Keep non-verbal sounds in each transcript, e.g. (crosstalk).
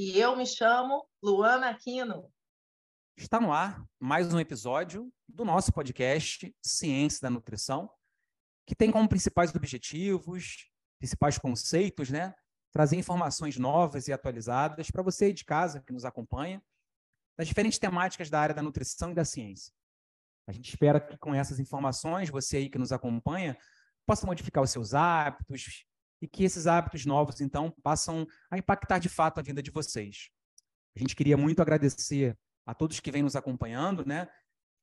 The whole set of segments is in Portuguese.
E eu me chamo Luana Aquino. Está no ar mais um episódio do nosso podcast Ciência da Nutrição, que tem como principais objetivos, principais conceitos, né? Trazer informações novas e atualizadas para você de casa que nos acompanha, das diferentes temáticas da área da nutrição e da ciência. A gente espera que com essas informações, você aí que nos acompanha, possa modificar os seus hábitos, e que esses hábitos novos, então, passam a impactar de fato a vida de vocês. A gente queria muito agradecer a todos que vêm nos acompanhando, né?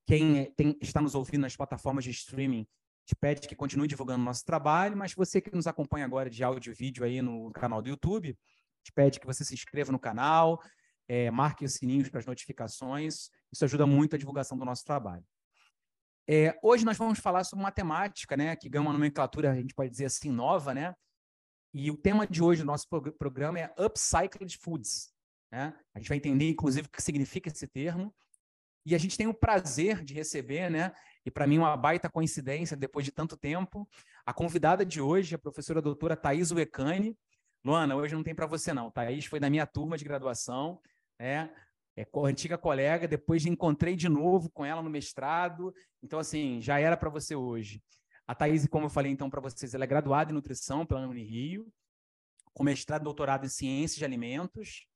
Quem tem, está nos ouvindo nas plataformas de streaming, te pede que continue divulgando o nosso trabalho, mas você que nos acompanha agora de áudio e vídeo aí no canal do YouTube, te pede que você se inscreva no canal, é, marque os sininhos para as notificações, isso ajuda muito a divulgação do nosso trabalho. É, hoje nós vamos falar sobre uma temática, né, que ganha uma nomenclatura, a gente pode dizer assim, nova, né, e o tema de hoje do nosso programa é Upcycled Foods. Né? A gente vai entender, inclusive, o que significa esse termo. E a gente tem o prazer de receber, né? E para mim, uma baita coincidência, depois de tanto tempo, a convidada de hoje, a professora doutora Thais Uecani. Luana, hoje não tem para você, não. Thais foi da minha turma de graduação, né? É antiga colega, depois encontrei de novo com ela no mestrado. Então, assim, já era para você hoje. A Thaís, como eu falei então para vocês, ela é graduada em nutrição pela Unirio, com mestrado e doutorado em ciências de alimentos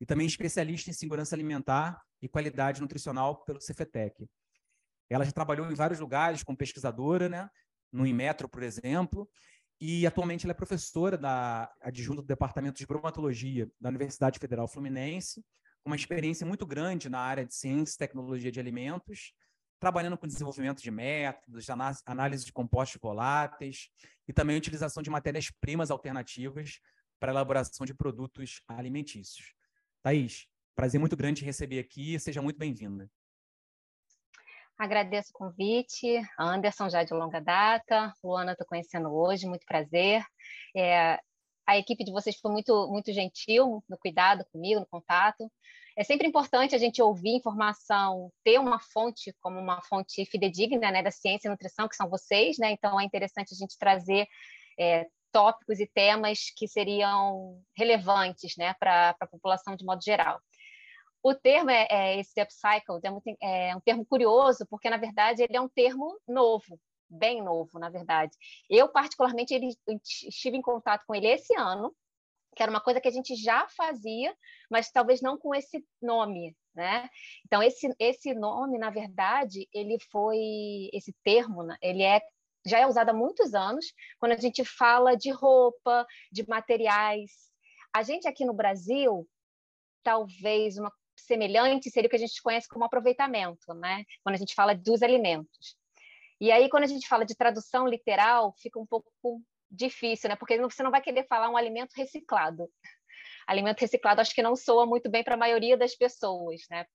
e também especialista em segurança alimentar e qualidade nutricional pelo Cefetec. Ela já trabalhou em vários lugares como pesquisadora, né? no Inmetro, por exemplo, e atualmente ela é professora da adjunta do Departamento de Bromatologia da Universidade Federal Fluminense, com uma experiência muito grande na área de ciência e tecnologia de alimentos, trabalhando com desenvolvimento de métodos, análise de compostos voláteis e também utilização de matérias-primas alternativas para elaboração de produtos alimentícios. Thaís, prazer muito grande te receber aqui, seja muito bem-vinda. Agradeço o convite, Anderson já de longa data, Luana estou conhecendo hoje, muito prazer. É, a equipe de vocês foi muito, muito gentil no cuidado comigo, no contato. É sempre importante a gente ouvir informação, ter uma fonte como uma fonte fidedigna né, da ciência e nutrição, que são vocês, né? Então é interessante a gente trazer é, tópicos e temas que seriam relevantes né, para a população de modo geral. O termo é, é esse upcycle é, muito, é um termo curioso, porque na verdade ele é um termo novo, bem novo, na verdade. Eu, particularmente, ele, estive em contato com ele esse ano, que era uma coisa que a gente já fazia, mas talvez não com esse nome, né? Então esse esse nome, na verdade, ele foi esse termo, né? ele é já é usado há muitos anos quando a gente fala de roupa, de materiais. A gente aqui no Brasil, talvez uma semelhante seria o que a gente conhece como aproveitamento, né? Quando a gente fala dos alimentos. E aí, quando a gente fala de tradução literal, fica um pouco difícil, né? Porque você não vai querer falar um alimento reciclado. (laughs) Alimento reciclado acho que não soa muito bem para a maioria das pessoas, né?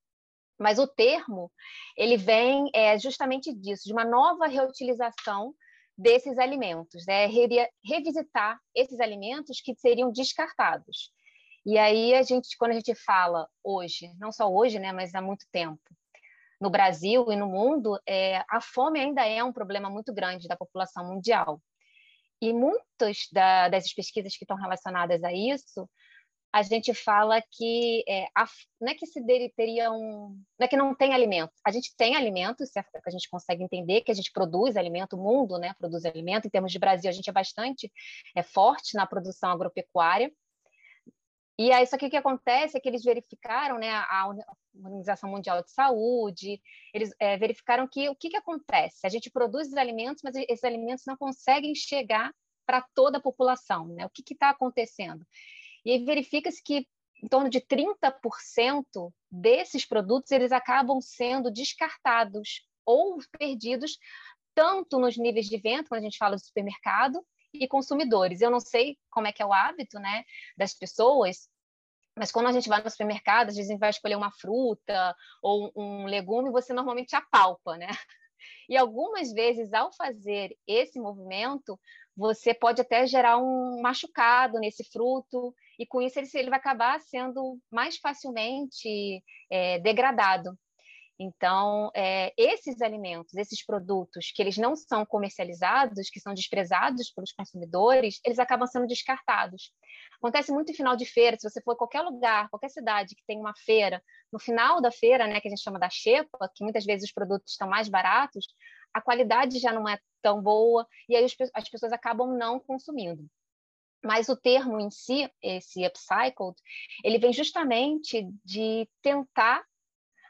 Mas o termo, ele vem é, justamente disso, de uma nova reutilização desses alimentos, né? Revisitar esses alimentos que seriam descartados. E aí a gente, quando a gente fala hoje, não só hoje, né, mas há muito tempo, no Brasil e no mundo, é, a fome ainda é um problema muito grande da população mundial. E muitas da, dessas pesquisas que estão relacionadas a isso, a gente fala que é, a, não é que se teria um, não é que não tem alimento. A gente tem alimento, que a gente consegue entender que a gente produz alimento, o mundo, né, produz alimento. Em termos de Brasil, a gente é bastante é forte na produção agropecuária. E aí, só que o que acontece é que eles verificaram, né, a Organização Mundial de Saúde, eles é, verificaram que o que, que acontece? A gente produz os alimentos, mas esses alimentos não conseguem chegar para toda a população, né? O que está acontecendo? E aí verifica-se que em torno de 30% desses produtos eles acabam sendo descartados ou perdidos tanto nos níveis de venda, quando a gente fala do supermercado, e consumidores. Eu não sei como é que é o hábito, né, das pessoas, Mas quando a gente vai no supermercado, às vezes a gente vai escolher uma fruta ou um legume, você normalmente apalpa, né? E algumas vezes, ao fazer esse movimento, você pode até gerar um machucado nesse fruto, e com isso ele, ele vai acabar sendo mais facilmente é, degradado. Então, é, esses alimentos, esses produtos que eles não são comercializados, que são desprezados pelos consumidores, eles acabam sendo descartados. Acontece muito em final de feira, se você for a qualquer lugar, qualquer cidade que tem uma feira, no final da feira, né, que a gente chama da xepa, que muitas vezes os produtos estão mais baratos, a qualidade já não é tão boa e aí as pessoas acabam não consumindo. Mas o termo em si, esse upcycled, ele vem justamente de tentar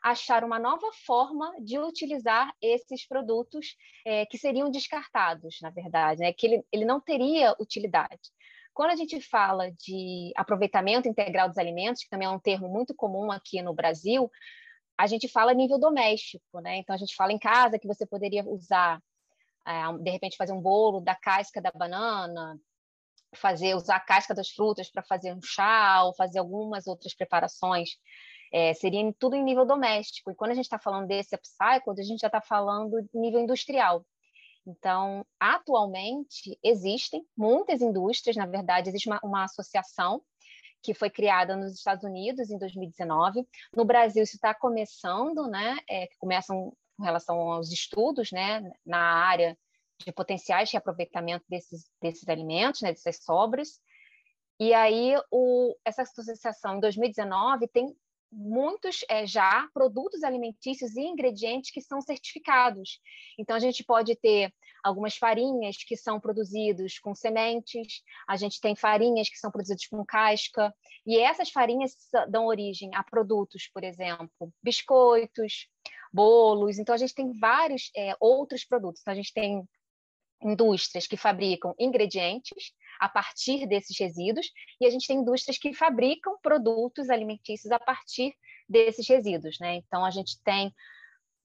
achar uma nova forma de utilizar esses produtos é, que seriam descartados, na verdade, né? que ele, ele não teria utilidade. Quando a gente fala de aproveitamento integral dos alimentos, que também é um termo muito comum aqui no Brasil, a gente fala a nível doméstico, né? Então a gente fala em casa que você poderia usar, é, de repente, fazer um bolo da casca da banana, fazer usar a casca das frutas para fazer um chá ou fazer algumas outras preparações. É, seria tudo em nível doméstico. E quando a gente está falando desse upcycled, a gente já está falando nível industrial. Então, atualmente, existem muitas indústrias, na verdade, existe uma, uma associação que foi criada nos Estados Unidos em 2019. No Brasil, isso está começando, né? É, começam com relação aos estudos, né? Na área de potenciais de aproveitamento desses, desses alimentos, né? Dessas sobras. E aí, o, essa associação, em 2019, tem muitos é, já produtos alimentícios e ingredientes que são certificados. Então, a gente pode ter algumas farinhas que são produzidos com sementes, a gente tem farinhas que são produzidas com casca, e essas farinhas dão origem a produtos, por exemplo, biscoitos, bolos. Então, a gente tem vários é, outros produtos. Então, a gente tem indústrias que fabricam ingredientes a partir desses resíduos, e a gente tem indústrias que fabricam produtos alimentícios a partir desses resíduos. Né? Então, a gente tem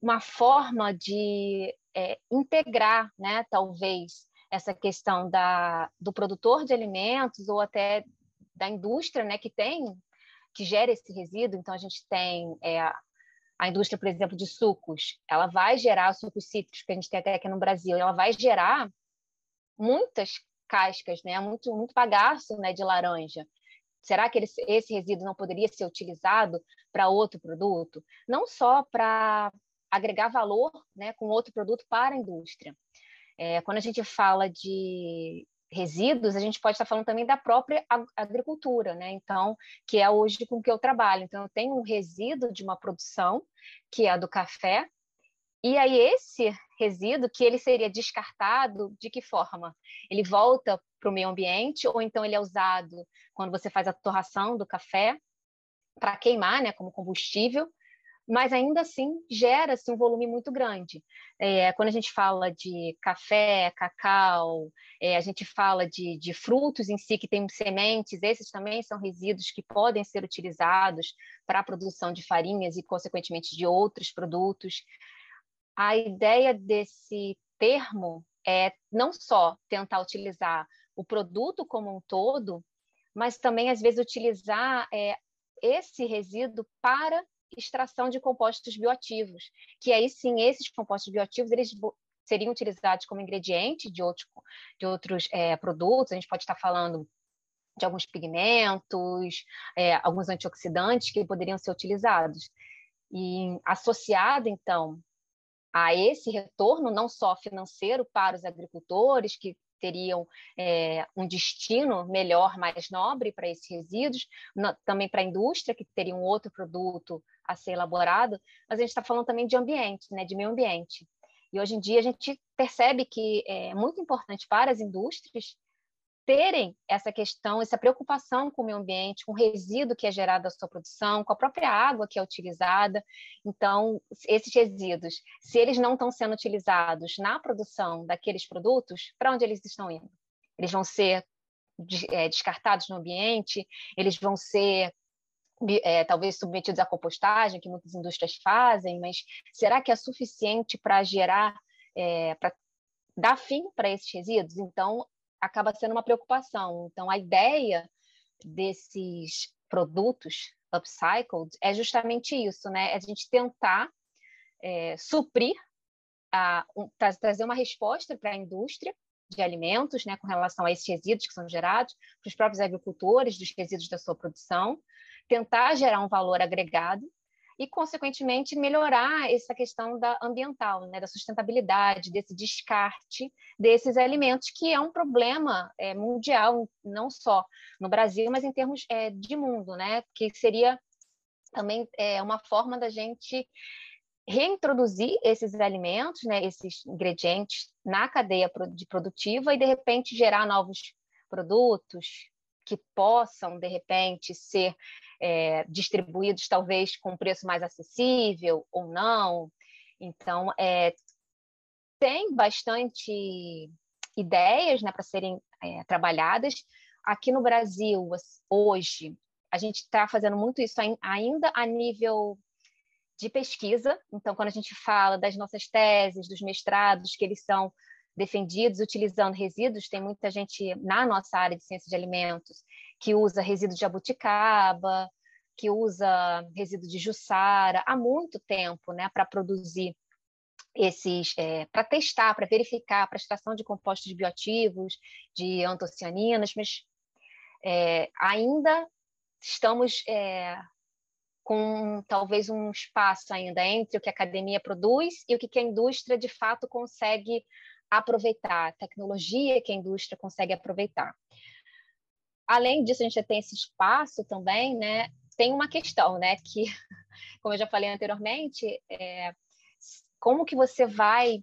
uma forma de é, integrar, né, talvez, essa questão da, do produtor de alimentos ou até da indústria né, que tem, que gera esse resíduo. Então, a gente tem é, a indústria, por exemplo, de sucos, ela vai gerar sucos cítricos, que a gente tem até aqui no Brasil, ela vai gerar muitas cascas, né? Muito, muito bagaço, né, de laranja. Será que esse resíduo não poderia ser utilizado para outro produto? Não só para agregar valor, né, com outro produto para a indústria. É, quando a gente fala de resíduos, a gente pode estar falando também da própria agricultura, né? Então, que é hoje com que eu trabalho. Então, eu tenho um resíduo de uma produção, que é a do café, e aí esse resíduo que ele seria descartado de que forma? Ele volta para o meio ambiente ou então ele é usado quando você faz a torração do café para queimar, né, como combustível, mas ainda assim gera-se um volume muito grande. É, quando a gente fala de café, cacau, é, a gente fala de, de, frutos em si que têm sementes, esses também são resíduos que podem ser utilizados para a produção de farinhas e, consequentemente, de outros produtos a ideia desse termo é não só tentar utilizar o produto como um todo, mas também, às vezes, utilizar é, esse resíduo para extração de compostos bioativos, que aí sim, esses compostos bioativos, eles seriam utilizados como ingrediente de, outros de outros é, produtos, a gente pode estar falando de alguns pigmentos, é, alguns antioxidantes que poderiam ser utilizados. E associado, então, a esse retorno, não só financeiro para os agricultores, que teriam é, um destino melhor, mais nobre para esses resíduos, também para a indústria, que teria um outro produto a ser elaborado, mas a gente está falando também de ambiente, né, de meio ambiente. E hoje em dia a gente percebe que é muito importante para as indústrias terem essa questão, essa preocupação com o meio ambiente, com o resíduo que é gerado da sua produção, com a própria água que é utilizada. Então, esses resíduos, se eles não estão sendo utilizados na produção daqueles produtos, para onde eles estão indo? Eles vão ser é, descartados no ambiente, eles vão ser é, talvez submetidos à compostagem, que muitas indústrias fazem, mas será que é suficiente para gerar, é, para dar fim para esses resíduos? Então, acaba sendo uma preocupação. Então, a ideia desses produtos upcycled é justamente isso, né? É a gente tentar é, suprir, a, um, trazer uma resposta para a indústria de alimentos, né, com relação a esses resíduos que são gerados, para os próprios agricultores, dos resíduos da sua produção, tentar gerar um valor agregado e, consequentemente, melhorar essa questão da ambiental, né, da sustentabilidade, desse descarte desses alimentos, que é um problema é, mundial, não só no Brasil, mas em termos é, de mundo, né, que seria também é, uma forma da gente reintroduzir esses alimentos, né, esses ingredientes na cadeia de produtiva e de repente gerar novos produtos que possam de repente ser é, distribuídos talvez com preço mais acessível ou não. Então, é, tem bastante ideias né, para serem é, trabalhadas. Aqui no Brasil, hoje, a gente está fazendo muito isso ainda a nível de pesquisa. Então, quando a gente fala das nossas teses, dos mestrados, que eles são defendidos utilizando resíduos, tem muita gente na nossa área de ciência de alimentos que usa resíduo de jabuticaba, que usa resíduo de jussara. Há muito tempo, né, para produzir esses, é, para testar, para verificar a prestação de compostos bioativos, de antocianinas, mas é, ainda estamos é, com talvez um espaço ainda entre o que a academia produz e o que a indústria de fato consegue aproveitar, tecnologia que a indústria consegue aproveitar. Além disso, a gente tem esse espaço também, né? Tem uma questão, né? Que, (laughs) como eu já falei anteriormente, é, como que você vai,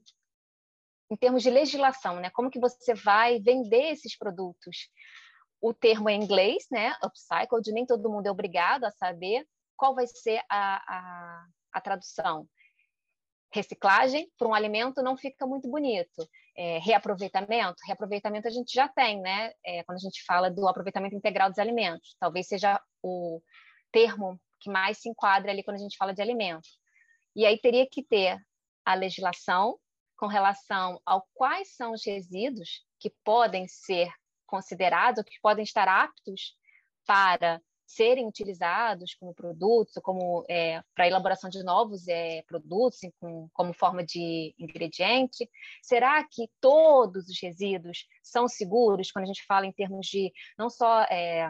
em termos de legislação, né? Como que você vai vender esses produtos? O termo é em inglês, né? Upcycled, nem todo mundo é obrigado a saber qual vai ser a, a, a tradução reciclagem para um alimento não fica muito bonito. É, reaproveitamento, reaproveitamento a gente já tem, né? É, quando a gente fala do aproveitamento integral dos alimentos, talvez seja o termo que mais se enquadra ali quando a gente fala de alimento. E aí teria que ter a legislação com relação ao quais são os resíduos que podem ser considerados, que podem estar aptos para serem utilizados como produtos, como é, para elaboração de novos é, produtos com, como forma de ingrediente? Será que todos os resíduos são seguros quando a gente fala em termos de não só é,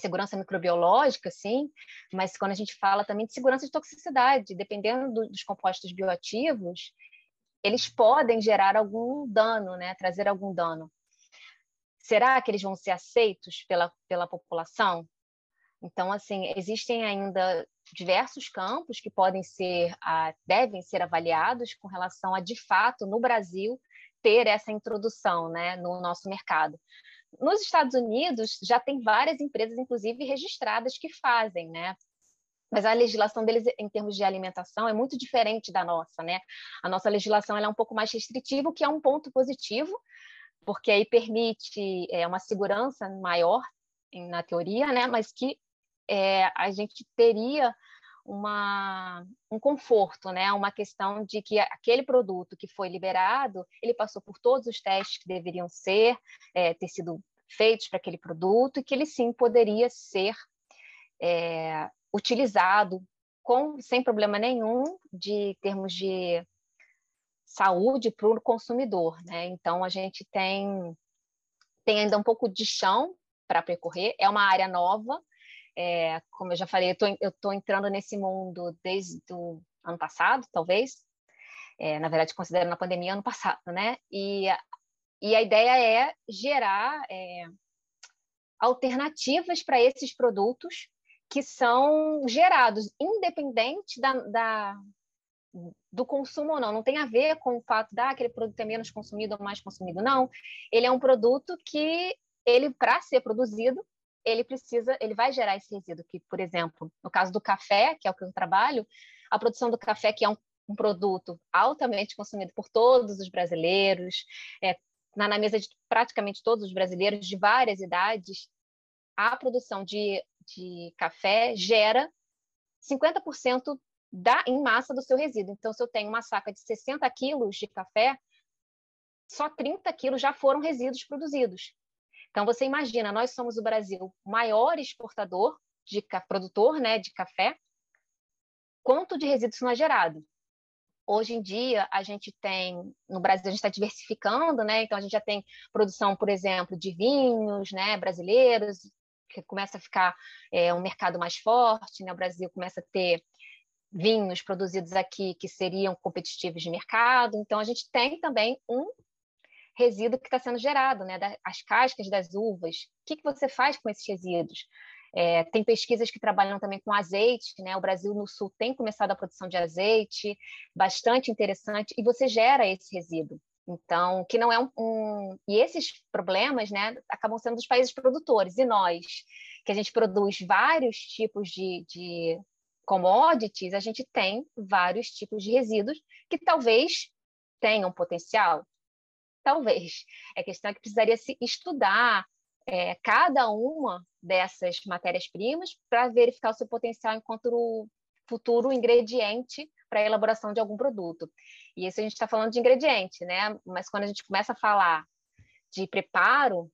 segurança microbiológica, sim, mas quando a gente fala também de segurança de toxicidade, dependendo do, dos compostos bioativos, eles podem gerar algum dano, né, trazer algum dano. Será que eles vão ser aceitos pela, pela população? Então, assim, existem ainda diversos campos que podem ser, devem ser avaliados com relação a, de fato, no Brasil, ter essa introdução né, no nosso mercado. Nos Estados Unidos, já tem várias empresas, inclusive, registradas que fazem, né? Mas a legislação deles, em termos de alimentação, é muito diferente da nossa, né? A nossa legislação é um pouco mais restritiva, o que é um ponto positivo, porque aí permite é, uma segurança maior na teoria, né? Mas que é, a gente teria uma, um conforto, né? uma questão de que aquele produto que foi liberado, ele passou por todos os testes que deveriam ser, é, ter sido feitos para aquele produto, e que ele sim poderia ser é, utilizado com, sem problema nenhum de termos de saúde para o consumidor. Né? Então, a gente tem, tem ainda um pouco de chão para percorrer, é uma área nova, é, como eu já falei, eu estou entrando nesse mundo desde o ano passado, talvez. É, na verdade, considerando a pandemia ano passado, né? E, e a ideia é gerar é, alternativas para esses produtos que são gerados, independente da, da, do consumo ou não. Não tem a ver com o fato de ah, aquele produto é menos consumido ou mais consumido, não. Ele é um produto que ele, para ser produzido, ele precisa, ele vai gerar esse resíduo que, por exemplo, no caso do café, que é o que eu trabalho, a produção do café, que é um, um produto altamente consumido por todos os brasileiros, é, na, na mesa de praticamente todos os brasileiros de várias idades, a produção de, de café gera 50% da, em massa do seu resíduo. Então, se eu tenho uma saca de 60 quilos de café, só 30 quilos já foram resíduos produzidos. Então, você imagina, nós somos o Brasil maior exportador de produtor né, de café, quanto de resíduos não é gerado. Hoje em dia, a gente tem, no Brasil, a gente está diversificando, né? Então, a gente já tem produção, por exemplo, de vinhos né, brasileiros, que começa a ficar é, um mercado mais forte, né? O Brasil começa a ter vinhos produzidos aqui que seriam competitivos de mercado. Então, a gente tem também um resíduo que está sendo gerado, né? As cascas das uvas. O que, que você faz com esses resíduos? É, tem pesquisas que trabalham também com azeite, né? O Brasil no Sul tem começado a produção de azeite, bastante interessante, e você gera esse resíduo. Então, que não é um, um, E esses problemas, né, acabam sendo dos países produtores. E nós, que a gente produz vários tipos de, de commodities, a gente tem vários tipos de resíduos que talvez tenham potencial. Talvez. É questão que precisaria se estudar é, cada uma dessas matérias-primas para verificar o seu potencial enquanto futuro ingrediente para a elaboração de algum produto. E isso a gente está falando de ingrediente, né? Mas quando a gente começa a falar de preparo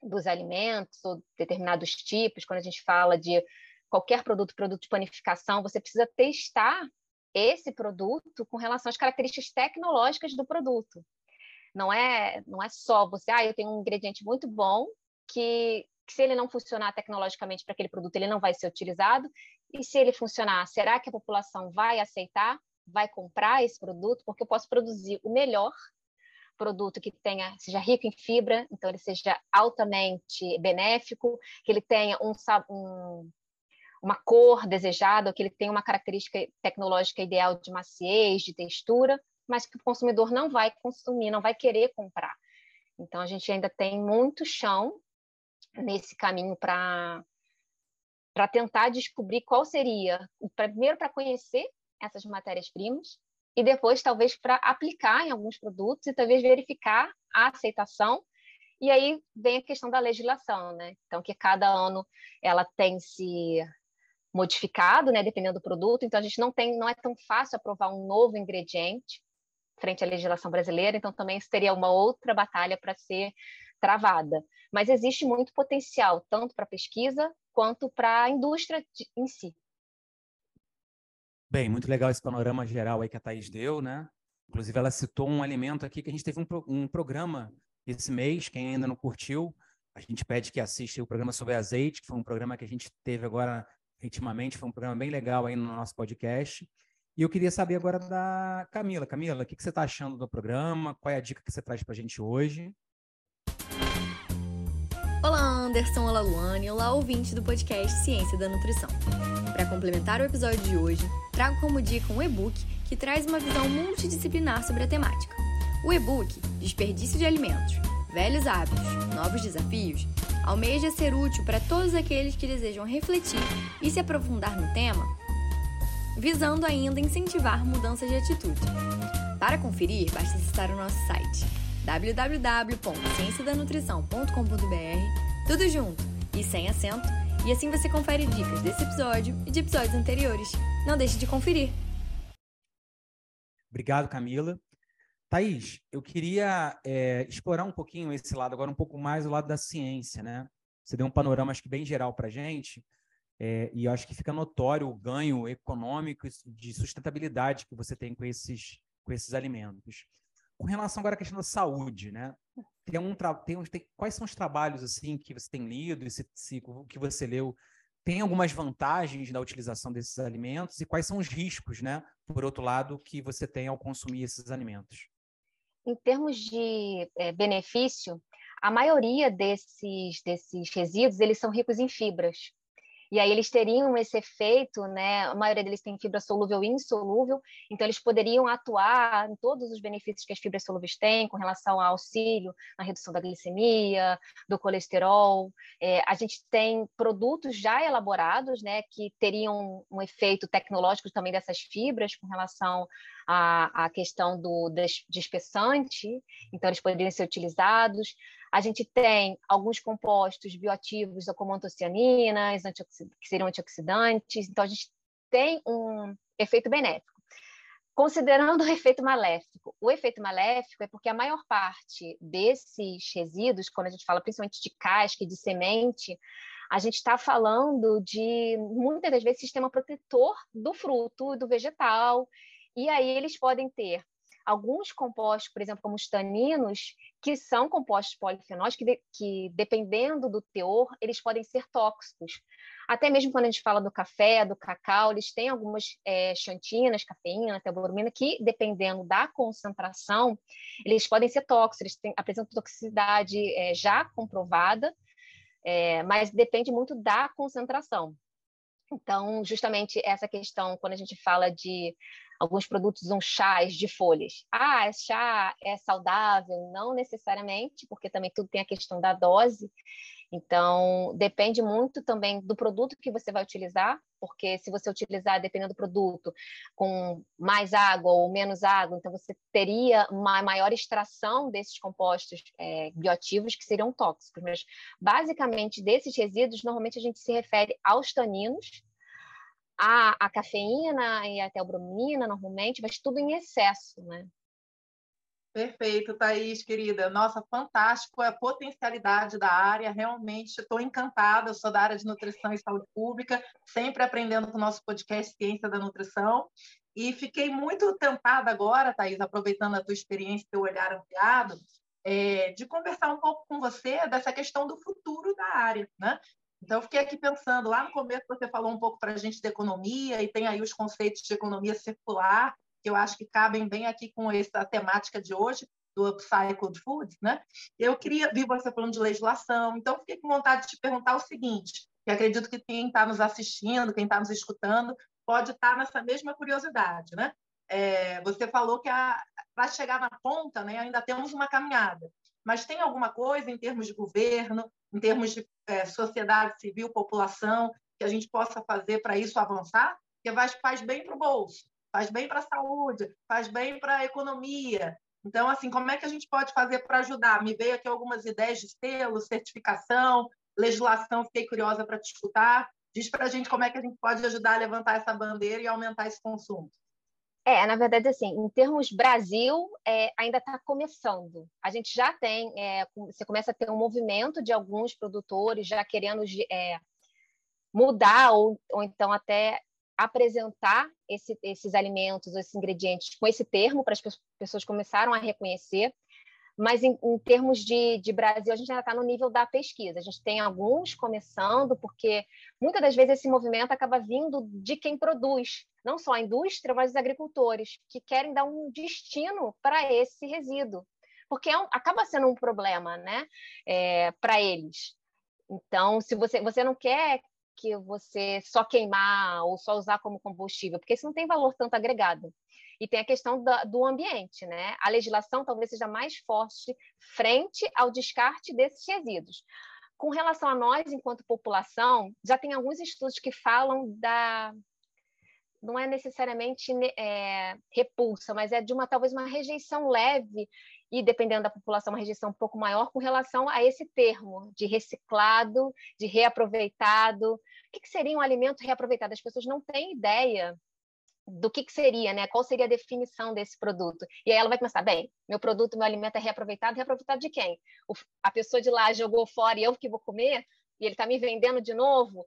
dos alimentos ou determinados tipos, quando a gente fala de qualquer produto, produto de panificação, você precisa testar esse produto com relação às características tecnológicas do produto. Não é, não é só você, ah, eu tenho um ingrediente muito bom que, que se ele não funcionar tecnologicamente para aquele produto, ele não vai ser utilizado. E se ele funcionar, será que a população vai aceitar, vai comprar esse produto? Porque eu posso produzir o melhor produto que tenha seja rico em fibra, então ele seja altamente benéfico, que ele tenha um, um uma cor desejada, que ele tenha uma característica tecnológica ideal de maciez, de textura, mas que o consumidor não vai consumir, não vai querer comprar. Então, a gente ainda tem muito chão nesse caminho para para tentar descobrir qual seria, primeiro para conhecer essas matérias-primas e depois talvez para aplicar em alguns produtos e talvez verificar a aceitação. E aí vem a questão da legislação, né? Então que cada ano ela tem se modificado, né, dependendo do produto. Então a gente não tem, não é tão fácil aprovar um novo ingrediente frente à legislação brasileira. Então também isso teria uma outra batalha para ser travada. Mas existe muito potencial tanto para pesquisa quanto para a indústria em si. Bem, muito legal esse panorama geral aí que a Thaís deu, né? Inclusive, ela citou um alimento aqui que a gente teve um, um programa esse mês, quem ainda não curtiu, a gente pede que assista o programa sobre azeite, que foi um programa que a gente teve agora intimamente, foi um programa bem legal aí no nosso podcast. E eu queria saber agora da Camila. Camila, o que, que você está achando do programa? Qual é a dica que você traz para a gente hoje? Olá, Anderson, olá, Luane, olá, ouvinte do podcast Ciência da Nutrição. Para complementar o episódio de hoje, trago como dica um e-book que traz uma visão multidisciplinar sobre a temática. O e-book Desperdício de Alimentos, Velhos Hábitos, Novos Desafios almeja ser útil para todos aqueles que desejam refletir e se aprofundar no tema, visando ainda incentivar mudanças de atitude. Para conferir, basta acessar o nosso site www.cienciadanutrição.com.br, tudo junto e sem acento, e assim você confere dicas desse episódio e de episódios anteriores. Não deixe de conferir! Obrigado, Camila. Thaís, eu queria é, explorar um pouquinho esse lado, agora um pouco mais o lado da ciência, né? Você deu um panorama, acho que bem geral para a gente, é, e acho que fica notório o ganho econômico de sustentabilidade que você tem com esses, com esses alimentos. Com relação agora à questão da saúde, né? Tem um, tem, tem, quais são os trabalhos assim que você tem lido se, que você leu tem algumas vantagens da utilização desses alimentos e quais são os riscos, né? Por outro lado, que você tem ao consumir esses alimentos? em termos de é, benefício, a maioria desses, desses resíduos eles são ricos em fibras. E aí eles teriam esse efeito, né? A maioria deles tem fibra solúvel e insolúvel, então eles poderiam atuar em todos os benefícios que as fibras solúveis têm com relação ao auxílio na redução da glicemia, do colesterol. É, a gente tem produtos já elaborados, né, que teriam um efeito tecnológico também dessas fibras com relação à, à questão do despessante, então eles poderiam ser utilizados. A gente tem alguns compostos bioativos, como antocianinas, que seriam antioxidantes, então a gente tem um efeito benéfico. Considerando o efeito maléfico, o efeito maléfico é porque a maior parte desses resíduos, quando a gente fala principalmente de casca e de semente, a gente está falando de, muitas das vezes, sistema protetor do fruto, do vegetal, e aí eles podem ter alguns compostos, por exemplo, como os taninos, que são compostos polifenóis, que, de, que dependendo do teor, eles podem ser tóxicos. Até mesmo quando a gente fala do café, do cacau, eles têm algumas é, xantinas, cafeína, teobromina, que, dependendo da concentração, eles podem ser tóxicos, eles têm, apresentam toxicidade é, já comprovada, é, mas depende muito da concentração. Então, justamente essa questão, quando a gente fala de alguns produtos usam chás de folhas. Ah, é chá é saudável? Não necessariamente, porque também tudo tem a questão da dose. Então, depende muito também do produto que você vai utilizar, porque se você utilizar, dependendo do produto, com mais água ou menos água, então você teria uma maior extração desses compostos é, bioativos que seriam tóxicos. Mas, basicamente, desses resíduos, normalmente a gente se refere aos taninos, a, a cafeína e até a bromina, normalmente, mas tudo em excesso, né? Perfeito, Thaís, querida. Nossa, fantástico a potencialidade da área. Realmente estou encantada. Eu sou da área de nutrição e saúde pública, sempre aprendendo com o nosso podcast Ciência da Nutrição. E fiquei muito tentada agora, Thaís, aproveitando a tua experiência e teu olhar ampliado, é, de conversar um pouco com você dessa questão do futuro da área. Né? Então, eu fiquei aqui pensando, lá no começo você falou um pouco para a gente de economia, e tem aí os conceitos de economia circular, que eu acho que cabem bem aqui com essa temática de hoje, do upcycled foods, né? Eu queria, vi você falando de legislação, então fiquei com vontade de te perguntar o seguinte, que acredito que quem está nos assistindo, quem está nos escutando, pode estar tá nessa mesma curiosidade, né? É, você falou que para chegar na ponta, né, ainda temos uma caminhada, mas tem alguma coisa em termos de governo, em termos de é, sociedade civil, população, que a gente possa fazer para isso avançar? Que faz bem para o bolso, faz bem para a saúde, faz bem para a economia. Então, assim, como é que a gente pode fazer para ajudar? Me veio aqui algumas ideias de selo, certificação, legislação, fiquei curiosa para te escutar. Diz para a gente como é que a gente pode ajudar a levantar essa bandeira e aumentar esse consumo. É, na verdade, assim, em termos Brasil, é, ainda está começando. A gente já tem, é, você começa a ter um movimento de alguns produtores já querendo é, mudar ou, ou então até apresentar esse, esses alimentos, esses ingredientes com esse termo para as pessoas começaram a reconhecer mas em, em termos de, de, Brasil, a gente ainda está no nível da pesquisa. A gente tem alguns começando, porque muitas das vezes esse movimento acaba vindo de quem produz, não só a indústria, mas os agricultores, que querem dar um destino para esse resíduo, porque é um, acaba sendo um problema né, é, para eles. Então, se você, você não quer que você só queimar ou só usar como combustível, porque isso não tem valor tanto agregado. E tem a questão da, do ambiente, né? A legislação talvez seja mais forte frente ao descarte desses resíduos. Com relação a nós, enquanto população, já tem alguns estudos que falam da não é necessariamente é, repulsa, mas é de uma talvez uma rejeição leve e dependendo da população uma rejeição um pouco maior com relação a esse termo de reciclado, de reaproveitado. O que, que seria um alimento reaproveitado? As pessoas não têm ideia do que, que, seria, né? Qual seria a definição desse produto? E aí ela vai começar, bem, meu produto, meu alimento é reaproveitado, reaproveitado de quem? O, a pessoa de lá jogou fora e eu que vou comer? E ele está me vendendo de novo?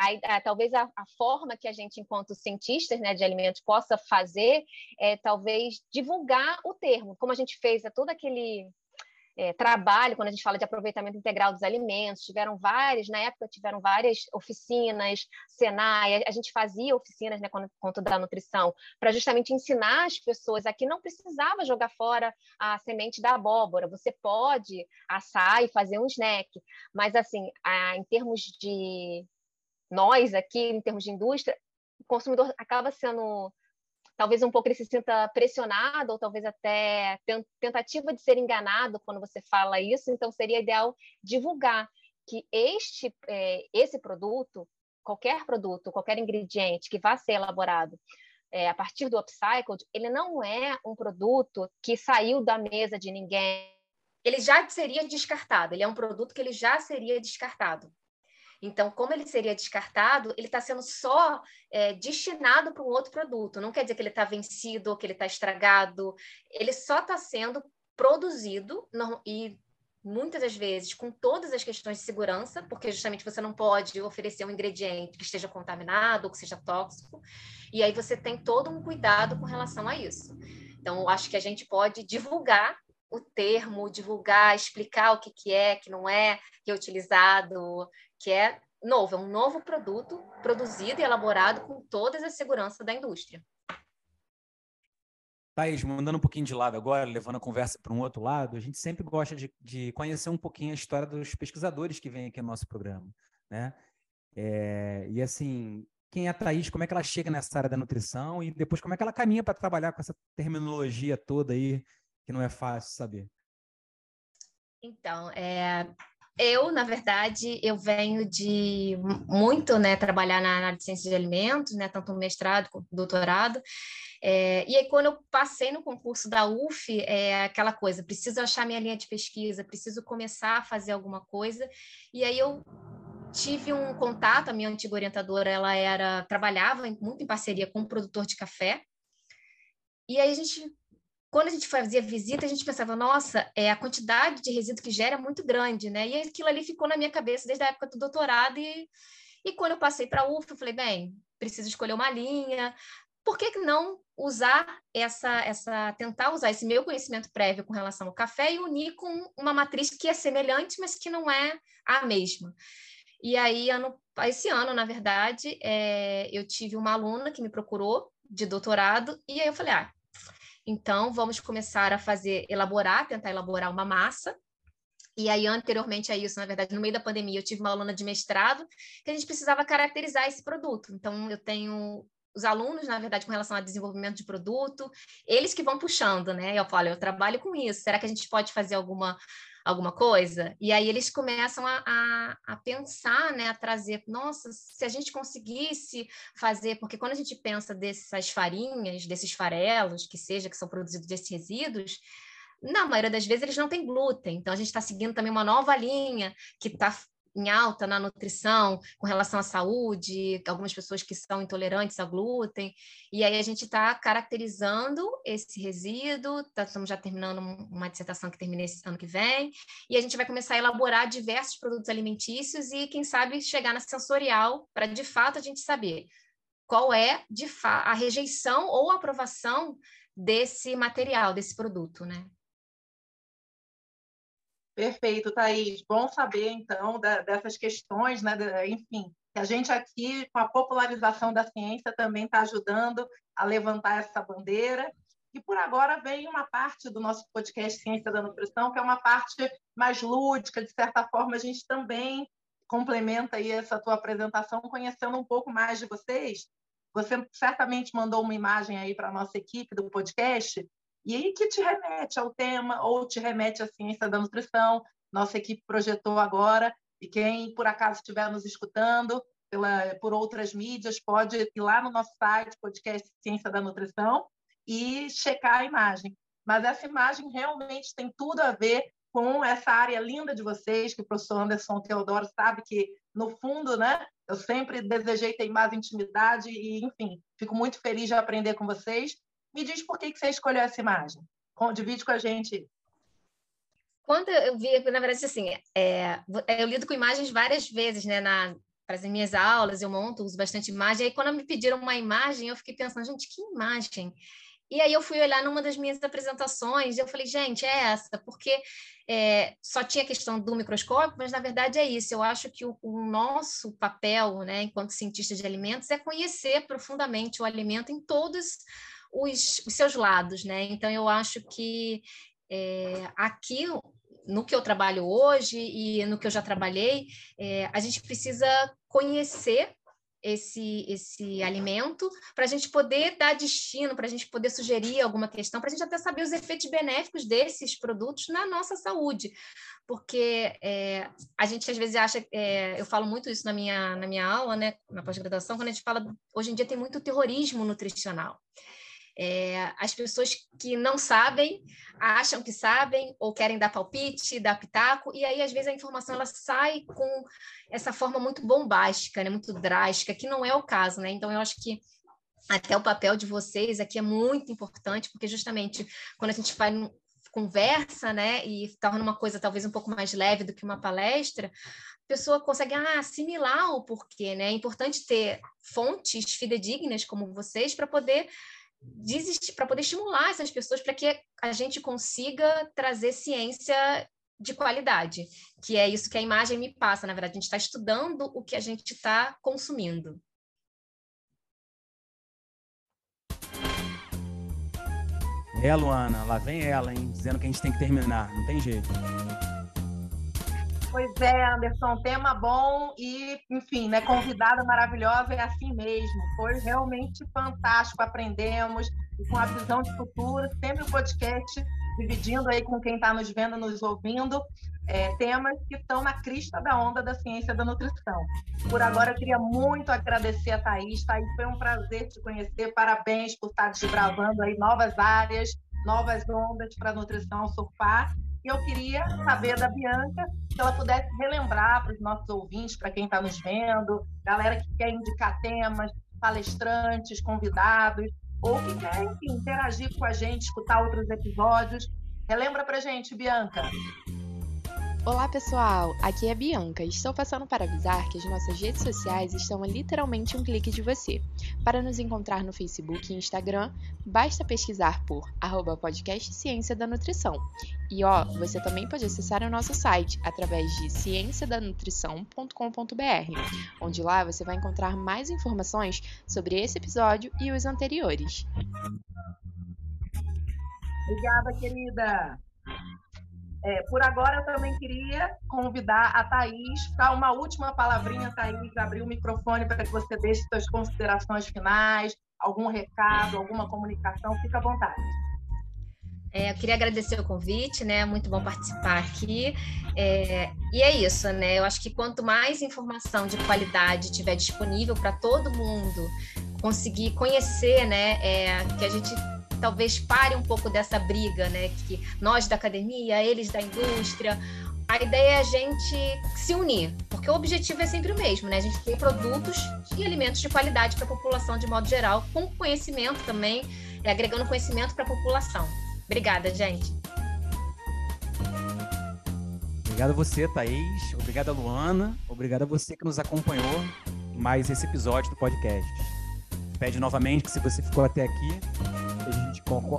Aí, a, talvez a, a, forma que a gente, enquanto cientistas né, de alimentos, possa fazer é talvez divulgar o termo, como a gente fez a todo aquele é, trabalho, quando a gente fala de aproveitamento integral dos alimentos, tiveram várias, na época tiveram várias oficinas, Senai, a gente fazia oficinas, né, quando conto da nutrição, para justamente ensinar as pessoas a que não precisava jogar fora a semente da abóbora, você pode assar e fazer um snack, mas assim, a, em termos de nós aqui, em termos de indústria, o consumidor acaba sendo talvez um pouco ele se sinta pressionado ou talvez até tentativa de ser enganado quando você fala isso, então seria ideal divulgar que este é, esse produto, qualquer produto, qualquer ingrediente que vá ser elaborado é, a partir do upcycled, ele não é um produto que saiu da mesa de ninguém. Ele já seria descartado, ele é um produto que ele já seria descartado. Então, como ele seria descartado, ele está sendo só é, destinado para um outro produto. Não quer dizer que ele está vencido ou que ele está estragado. Ele só está sendo produzido e muitas das vezes com todas as questões de segurança, porque justamente você não pode oferecer um ingrediente que esteja contaminado ou que seja tóxico, e aí você tem todo um cuidado com relação a isso. Então, eu acho que a gente pode divulgar o termo, divulgar, explicar o que, que é, que não é reutilizado, que é novo, é um novo produto produzido e elaborado com todas as seguranças da indústria. Thaís, mandando um pouquinho de lado agora, levando a conversa para um outro lado, a gente sempre gosta de, de, conhecer um pouquinho a história dos pesquisadores que vêm aqui no nosso programa, né? É, e assim, quem é a Thaís, como é que ela chega nessa área da nutrição e depois como é que ela caminha para trabalhar com essa terminologia toda aí, que não é fácil saber. Então, é, eu, na verdade, eu venho de muito, né, trabalhar na de ciência de alimentos, né, tanto mestrado quanto doutorado, é, e aí, quando eu passei no concurso da UF, é aquela coisa: preciso achar minha linha de pesquisa, preciso começar a fazer alguma coisa. E aí eu tive um contato, a minha antiga orientadora, ela era trabalhava muito em parceria com um produtor de café. E aí a gente quando a gente fazia visita, a gente pensava, nossa, é, a quantidade de resíduo que gera é muito grande, né? E aquilo ali ficou na minha cabeça desde a época do doutorado. E, e quando eu passei para a UF, eu falei, bem, preciso escolher uma linha. Por que não usar essa, essa, tentar usar esse meu conhecimento prévio com relação ao café e unir com uma matriz que é semelhante, mas que não é a mesma. E aí, ano, esse ano, na verdade, é, eu tive uma aluna que me procurou de doutorado, e aí eu falei, ah, então vamos começar a fazer, elaborar, tentar elaborar uma massa, e aí, anteriormente a isso, na verdade, no meio da pandemia, eu tive uma aluna de mestrado que a gente precisava caracterizar esse produto. Então, eu tenho os alunos, na verdade, com relação a desenvolvimento de produto, eles que vão puxando, né? Eu falo, eu trabalho com isso, será que a gente pode fazer alguma alguma coisa? E aí eles começam a, a, a, pensar, né, a trazer, nossa, se a gente conseguisse fazer, porque quando a gente pensa dessas farinhas, desses farelos, que seja, que são produzidos desses resíduos, na maioria das vezes eles não têm glúten, então a gente está seguindo também uma nova linha que está em alta na nutrição com relação à saúde, algumas pessoas que são intolerantes a glúten, e aí a gente está caracterizando esse resíduo, tá, estamos já terminando uma dissertação que termina esse ano que vem, e a gente vai começar a elaborar diversos produtos alimentícios e, quem sabe, chegar na sensorial para, de fato, a gente saber qual é de a rejeição ou aprovação desse material, desse produto, né? Perfeito, Thaís. Bom saber, então, da, dessas questões, né? enfim, que a gente aqui, com a popularização da ciência, também está ajudando a levantar essa bandeira. E por agora vem uma parte do nosso podcast Ciência da Nutrição, que é uma parte mais lúdica, de certa forma, a gente também complementa aí essa tua apresentação, conhecendo um pouco mais de vocês. Você certamente mandou uma imagem aí para a nossa equipe do podcast, e aí que te remete ao tema ou te remete à ciência da nutrição. Nossa equipe projetou agora, e quem por acaso estiver nos escutando pela, por outras mídias, pode ir lá no nosso site, podcast Ciência da Nutrição, e checar a imagem. Mas essa imagem realmente tem tudo a ver com essa área linda de vocês, que o professor Anderson Teodoro sabe que, no fundo, né, eu sempre desejei ter mais intimidade e, enfim, fico muito feliz de aprender com vocês. Me diz por que, que você escolheu essa imagem. Divide com a gente. Quando eu vi, na verdade, assim, é, eu lido com imagens várias vezes, né, na, para as minhas aulas, eu monto, uso bastante imagem. Aí, quando me pediram uma imagem, eu fiquei pensando, gente, que imagem? E aí eu fui olhar numa das minhas apresentações e eu falei, gente, é essa, porque é, só tinha a questão do microscópio, mas na verdade é isso. Eu acho que o, o, nosso papel, né, enquanto cientista de alimentos, é conhecer profundamente o alimento em todos os, os seus lados, né? Então, eu acho que é, aqui no que eu trabalho hoje e no que eu já trabalhei, é, a gente precisa conhecer esse, esse alimento para a gente poder dar destino, para a gente poder sugerir alguma questão, para a gente até saber os efeitos benéficos desses produtos na nossa saúde. Porque é, a gente às vezes acha, é, eu falo muito isso na minha, na minha aula, né, na pós-graduação, quando a gente fala, hoje em dia tem muito terrorismo nutricional. É, as pessoas que não sabem acham que sabem ou querem dar palpite, dar pitaco, e aí às vezes a informação ela sai com essa forma muito bombástica, né, muito drástica, que não é o caso, né? Então eu acho que até o papel de vocês aqui é muito importante, porque justamente quando a gente vai conversa, né, e torna uma coisa talvez um pouco mais leve do que uma palestra, a pessoa consegue ah, assimilar o porquê, né? É importante ter fontes fidedignas como vocês para poder para poder estimular essas pessoas para que a gente consiga trazer ciência de qualidade, que é isso que a imagem me passa, na verdade, a gente está estudando o que a gente está consumindo. É, Luana, lá vem ela, hein, dizendo que a gente tem que terminar, não tem jeito. Pois é, Anderson, tema bom e, enfim, né, convidada maravilhosa, é assim mesmo. Foi realmente fantástico, aprendemos, com a visão de futuro, sempre o podcast dividindo aí com quem está nos vendo, nos ouvindo, é, temas que estão na crista da onda da ciência da nutrição. Por agora, eu queria muito agradecer a Thaís. Thaís, foi um prazer te conhecer. Parabéns por estar desbravando aí novas áreas, novas ondas para a nutrição surfar. E eu queria saber da Bianca, se ela pudesse relembrar para os nossos ouvintes, para quem está nos vendo, galera que quer indicar temas, palestrantes, convidados, ou que quer enfim, interagir com a gente, escutar outros episódios. Relembra para gente, Bianca. Olá pessoal, aqui é a Bianca. Estou passando para avisar que as nossas redes sociais estão a literalmente um clique de você. Para nos encontrar no Facebook e Instagram, basta pesquisar por arroba podcast Ciência da Nutrição. E ó, você também pode acessar o nosso site através de cienciadanutrição.com.br, onde lá você vai encontrar mais informações sobre esse episódio e os anteriores. Obrigada, querida. É, por agora, eu também queria convidar a Thaís para uma última palavrinha, Thaís, abrir o microfone para que você deixe suas considerações finais, algum recado, alguma comunicação, fica à vontade. É, eu queria agradecer o convite, né? Muito bom participar aqui. É, e é isso, né? Eu acho que quanto mais informação de qualidade tiver disponível para todo mundo conseguir conhecer, né? É, que a gente talvez pare um pouco dessa briga, né? Que nós da academia, eles da indústria. A ideia é a gente se unir, porque o objetivo é sempre o mesmo, né? A gente ter produtos e alimentos de qualidade para a população de modo geral, com conhecimento também, agregando conhecimento para a população. Obrigada, gente. Obrigado a você, Thaís. Obrigado a Luana. Obrigado a você que nos acompanhou mais esse episódio do podcast. Pede novamente que se você ficou até aqui,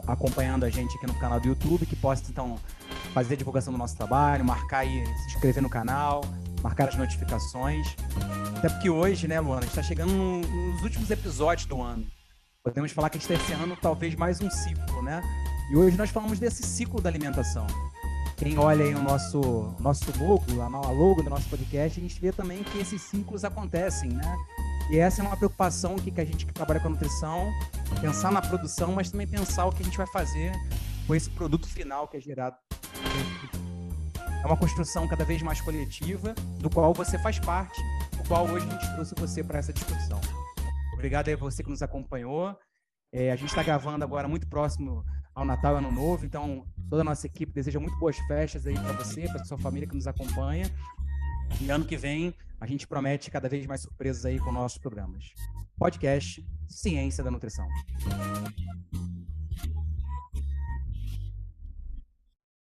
acompanhando a gente aqui no canal do YouTube, que possa então fazer a divulgação do nosso trabalho, marcar aí, se inscrever no canal, marcar as notificações. Até porque hoje, né, Luana, a gente está chegando nos últimos episódios do ano. Podemos falar que a gente está encerrando talvez mais um ciclo, né? E hoje nós falamos desse ciclo da alimentação. Quem olha aí o nosso, nosso logo, a logo do nosso podcast, a gente vê também que esses ciclos acontecem, né? E essa é uma preocupação que, que a gente que trabalha com a nutrição, pensar na produção, mas também pensar o que a gente vai fazer com esse produto final que é gerado. É uma construção cada vez mais coletiva, do qual você faz parte, do qual hoje a gente trouxe você para essa discussão. Obrigado a você que nos acompanhou. É, a gente está gravando agora muito próximo ao Natal e Ano Novo, então toda a nossa equipe deseja muito boas festas aí para você, para sua família que nos acompanha. E ano que vem a gente promete cada vez mais surpresas aí com nossos programas. Podcast Ciência da Nutrição.